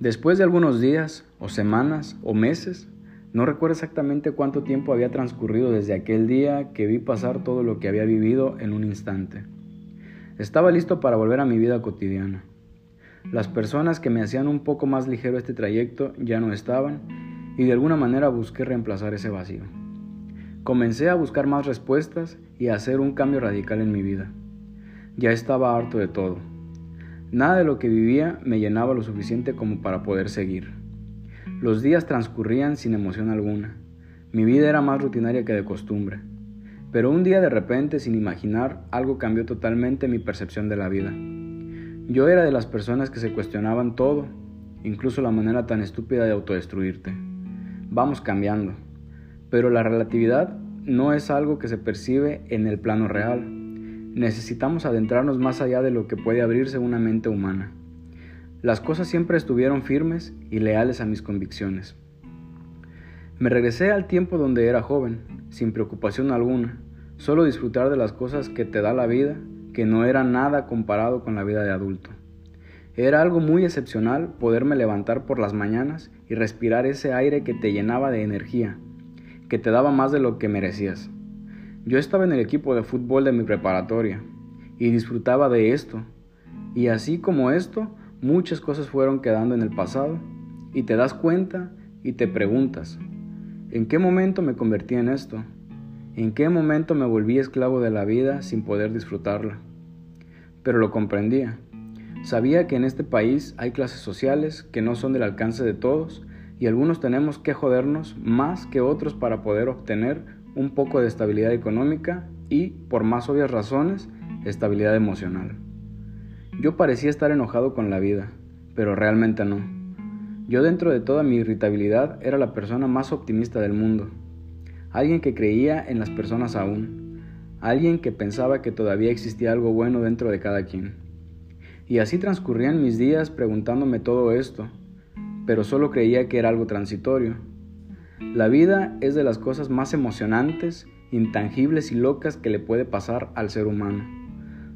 Después de algunos días, o semanas, o meses, no recuerdo exactamente cuánto tiempo había transcurrido desde aquel día que vi pasar todo lo que había vivido en un instante. Estaba listo para volver a mi vida cotidiana. Las personas que me hacían un poco más ligero este trayecto ya no estaban y de alguna manera busqué reemplazar ese vacío. Comencé a buscar más respuestas y a hacer un cambio radical en mi vida. Ya estaba harto de todo. Nada de lo que vivía me llenaba lo suficiente como para poder seguir. Los días transcurrían sin emoción alguna. Mi vida era más rutinaria que de costumbre. Pero un día de repente, sin imaginar, algo cambió totalmente mi percepción de la vida. Yo era de las personas que se cuestionaban todo, incluso la manera tan estúpida de autodestruirte. Vamos cambiando. Pero la relatividad no es algo que se percibe en el plano real. Necesitamos adentrarnos más allá de lo que puede abrirse una mente humana. Las cosas siempre estuvieron firmes y leales a mis convicciones. Me regresé al tiempo donde era joven, sin preocupación alguna, solo disfrutar de las cosas que te da la vida, que no era nada comparado con la vida de adulto. Era algo muy excepcional poderme levantar por las mañanas y respirar ese aire que te llenaba de energía, que te daba más de lo que merecías. Yo estaba en el equipo de fútbol de mi preparatoria y disfrutaba de esto, y así como esto, muchas cosas fueron quedando en el pasado y te das cuenta y te preguntas, ¿en qué momento me convertí en esto? ¿En qué momento me volví esclavo de la vida sin poder disfrutarla? Pero lo comprendía. Sabía que en este país hay clases sociales que no son del alcance de todos y algunos tenemos que jodernos más que otros para poder obtener un poco de estabilidad económica y, por más obvias razones, estabilidad emocional. Yo parecía estar enojado con la vida, pero realmente no. Yo dentro de toda mi irritabilidad era la persona más optimista del mundo, alguien que creía en las personas aún, alguien que pensaba que todavía existía algo bueno dentro de cada quien. Y así transcurrían mis días preguntándome todo esto, pero solo creía que era algo transitorio. La vida es de las cosas más emocionantes, intangibles y locas que le puede pasar al ser humano.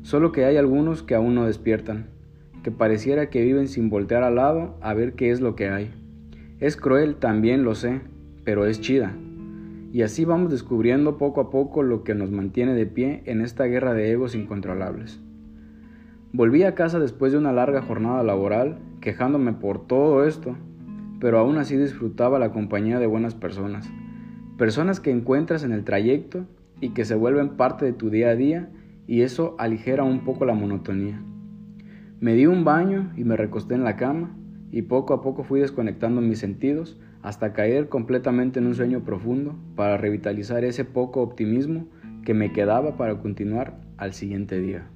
Solo que hay algunos que aún no despiertan, que pareciera que viven sin voltear al lado a ver qué es lo que hay. Es cruel, también lo sé, pero es chida. Y así vamos descubriendo poco a poco lo que nos mantiene de pie en esta guerra de egos incontrolables. Volví a casa después de una larga jornada laboral, quejándome por todo esto, pero aún así disfrutaba la compañía de buenas personas, personas que encuentras en el trayecto y que se vuelven parte de tu día a día y eso aligera un poco la monotonía. Me di un baño y me recosté en la cama y poco a poco fui desconectando mis sentidos hasta caer completamente en un sueño profundo para revitalizar ese poco optimismo que me quedaba para continuar al siguiente día.